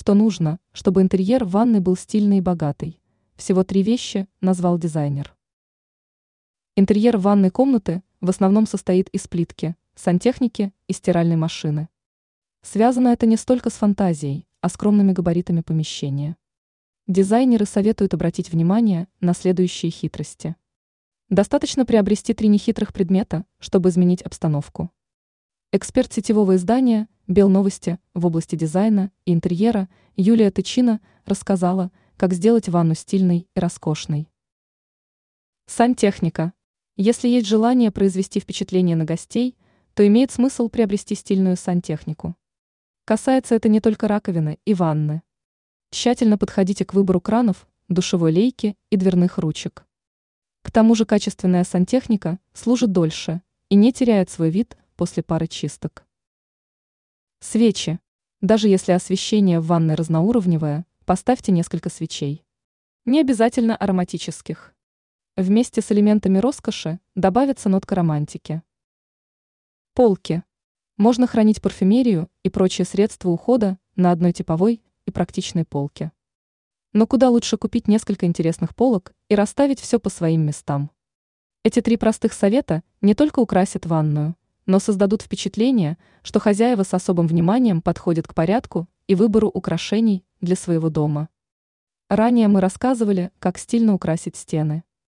что нужно, чтобы интерьер ванной был стильный и богатый. Всего три вещи назвал дизайнер. Интерьер ванной комнаты в основном состоит из плитки, сантехники и стиральной машины. Связано это не столько с фантазией, а скромными габаритами помещения. Дизайнеры советуют обратить внимание на следующие хитрости. Достаточно приобрести три нехитрых предмета, чтобы изменить обстановку. Эксперт сетевого издания «Белновости» в области дизайна и интерьера Юлия Тычина рассказала, как сделать ванну стильной и роскошной. Сантехника. Если есть желание произвести впечатление на гостей, то имеет смысл приобрести стильную сантехнику. Касается это не только раковины и ванны. Тщательно подходите к выбору кранов, душевой лейки и дверных ручек. К тому же качественная сантехника служит дольше и не теряет свой вид после пары чисток. Свечи. Даже если освещение в ванной разноуровневое, поставьте несколько свечей. Не обязательно ароматических. Вместе с элементами роскоши добавится нотка романтики. Полки. Можно хранить парфюмерию и прочие средства ухода на одной типовой и практичной полке. Но куда лучше купить несколько интересных полок и расставить все по своим местам. Эти три простых совета не только украсят ванную, но создадут впечатление, что хозяева с особым вниманием подходят к порядку и выбору украшений для своего дома. Ранее мы рассказывали, как стильно украсить стены.